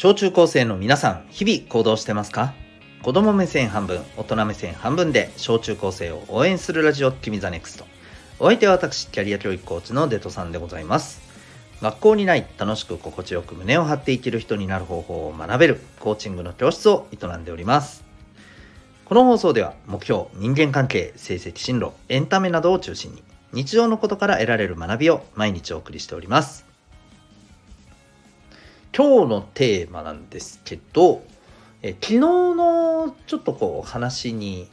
小中高生の皆さん、日々行動してますか？子供目線半分、大人目線半分で小中高生を応援するラジオ、君 the NEXT。お相手は私、キャリア教育コーチのデトさんでございます。学校にない楽しく心地よく胸を張って生きる人になる方法を学べるコーチングの教室を営んでおります。この放送では目標、人間関係、成績進路、エンタメなどを中心に日常のことから得られる学びを毎日お送りしております。今日のテーマなんですけど、え昨日のちょっとこう話に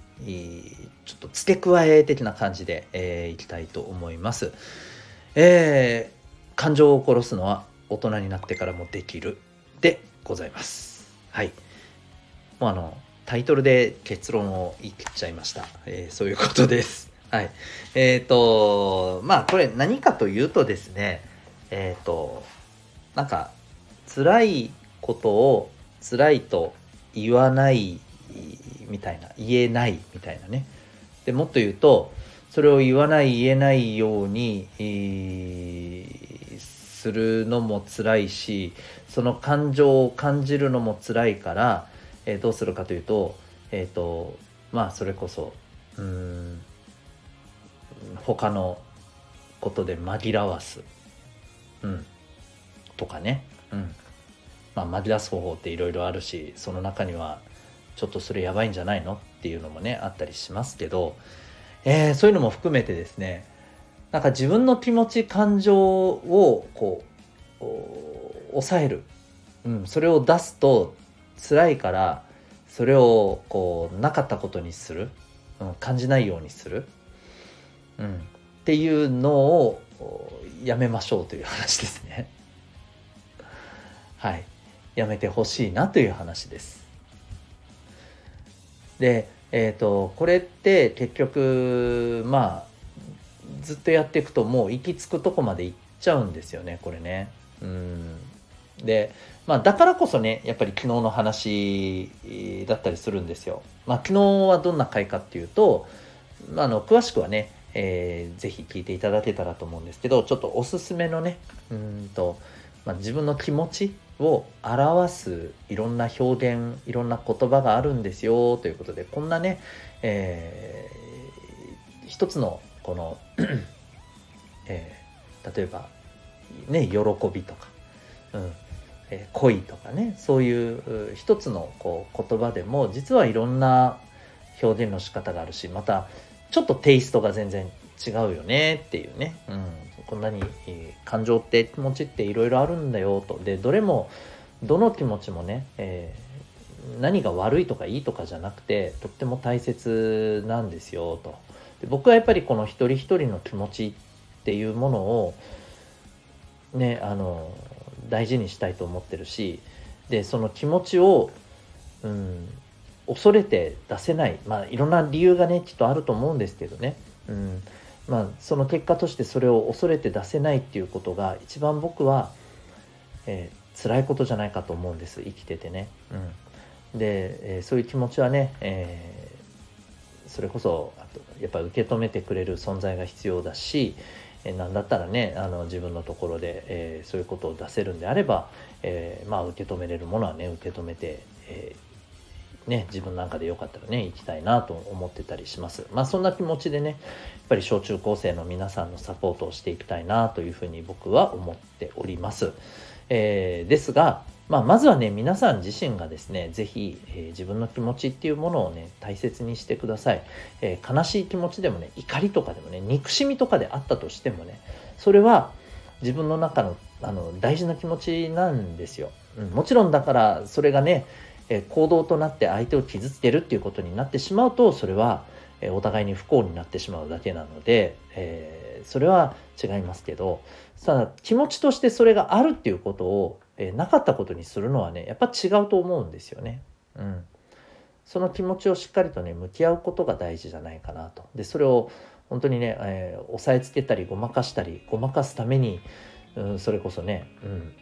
ちょっと付け加え的な感じで、えーいきたいと思います。えー感情を殺すのは大人になってからもできるでございます。はい。もうあのタイトルで結論を言っちゃいました。えーそういうことです。はい。えっ、とまあこれ何かというとですね、えっ、となんか辛いことを辛いと言わないみたいな言えないみたいなね。でもっと言うとそれを言わない言えないように、えーするのも辛いしその感情を感じるのも辛いから、えーどうするかというとえっ、とまあそれこそうん他のことで紛らわす、うん、とかね、うん。まあ、紛らわす方法っていろいろあるしその中にはちょっとそれやばいんじゃないのっていうのもねあったりしますけど、えーそういうのも含めてですねなんか自分の気持ち感情をこう抑える、うん、それを出すと辛いからそれをこうなかったことにする、うん、感じないようにする、うん、っていうのをやめましょうという話ですね。はい、やめてほしいなという話です。で、えっ、とこれって結局まあずっとやっていくともう行き着くとこまで行っちゃうんですよねこれね。うんでまあだからこそねやっぱり昨日の話だったりするんですよ。まあ昨日はどんな回かっていうと、まあ、あの詳しくはね、えーぜひ聞いていただけたらと思うんですけどちょっとおすすめのねうんと、まあ、自分の気持ちを表すいろんな表現いろんな言葉があるんですよということでこんなね、えー一つのこの、えー例えばね喜びとか、うんえー恋とかねそういう一つのこう言葉でも実はいろんな表現の仕方があるしまたちょっとテイストが全然違うよねっていうね、うん、こんなに、感情って気持ちっていろいろあるんだよと。でどれもどの気持ちもね、えー何が悪いとかいいとかじゃなくてとっても大切なんですよと。で僕はやっぱりこの一人一人の気持ちっていうものをねあの大事にしたいと思ってるしでその気持ちを、うん、恐れて出せない。まあいろんな理由がねきっとあると思うんですけどね、うん。まあ、その結果としてそれを恐れて出せないっていうことが一番僕は、えー辛いことじゃないかと思うんです生きててね。うん、で、えーそういう気持ちはね、えーそれこそあとやっぱり受け止めてくれる存在が必要だし、えーなんだったらねあの自分のところで、えーそういうことを出せるんであれば、えーまあ受け止めれるものはね受け止めて、えーね、自分なんかでよかったらね行きたいなと思ってたりします。まあそんな気持ちでねやっぱり小中高生の皆さんのサポートをしていきたいなというふうに僕は思っております、えーですが、まあ、まずはね皆さん自身がですね是非、えー自分の気持ちっていうものをね大切にしてください、えー悲しい気持ちでもね怒りとかでもね憎しみとかであったとしてもねそれは自分の中のあの大事な気持ちなんですよ、うん、もちろんだからそれがね、えー行動となって相手を傷つけるっていうことになってしまうとそれは、えーお互いに不幸になってしまうだけなので、えーそれは違いますけどただ気持ちとしてそれがあるっていうことを、えーなかったことにするのはねやっぱ違うと思うんですよね。うん、その気持ちをしっかりとね向き合うことが大事じゃないかなと。でそれを本当にね、えー押さえつけたりごまかしたりごまかすために、うん、それこそね、うん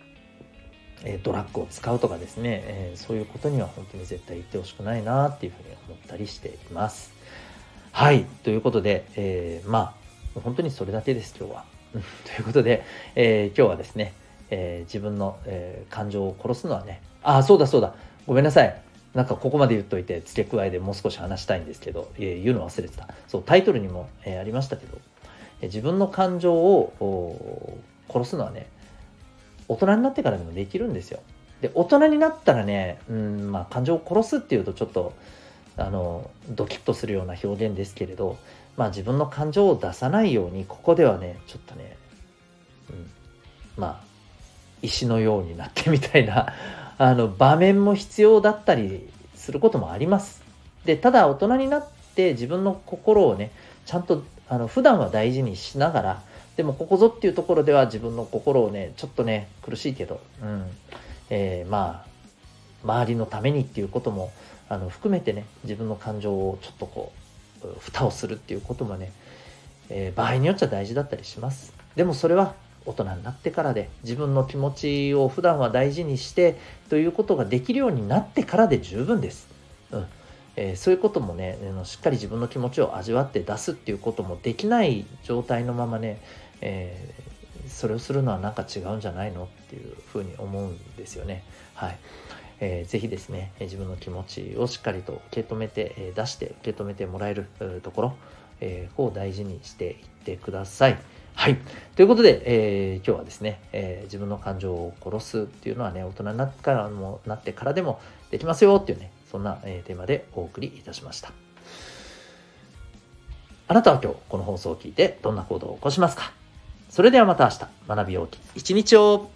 えドラッグを使うとかですね、えそういうことには本当に絶対言ってほしくないなっていうふうに思ったりしています。はいということで、えーまあ本当にそれだけです今日は。ということで、えー今日はですね、えー自分の、えー感情を殺すのはねあそうだそうだごめんなさいなんかここまで言っといて付け加えでもう少し話したいんですけど、えー、言うの忘れてたそうタイトルにも、えー、ありましたけど、え、自分の感情を殺すのはね大人になってからでもできるんですよで大人になったらねうんまあ感情を殺すっていうとちょっとあのドキッとするような表現ですけれどまあ自分の感情を出さないようにここではねちょっとね、うん、まあ石のようになってみたいな あの場面も必要だったりすることもあります。でただ大人になって自分の心をねちゃんとあの普段は大事にしながらでもここぞっていうところでは自分の心をねちょっとね苦しいけど、うん。えー、まあ周りのためにっていうこともあの含めてね自分の感情をちょっとこう蓋をするっていうこともね、えー、場合によっちゃ大事だったりします。でもそれは大人になってからで自分の気持ちを普段は大事にしてということができるようになってからで十分です、うん。えー、そういうこともねしっかり自分の気持ちを味わって出すっていうこともできない状態のままね、えー、それをするのはなんか違うんじゃないのっていうふうに思うんですよねはいえー、ぜひですね、自分の気持ちをしっかりと受け止めて、え出して受け止めてもらえるところ、えー、を大事にしていってください。はい。ということで、えー、今日はですね、えー、自分の感情を殺すっていうのはね、大人になっからもなってからでもできますよっていうね、そんな、え、テーマでお送りいたしました。あなたは今日この放送を聞いてどんな行動を起こしますか？それではまた明日、学びようき一日を。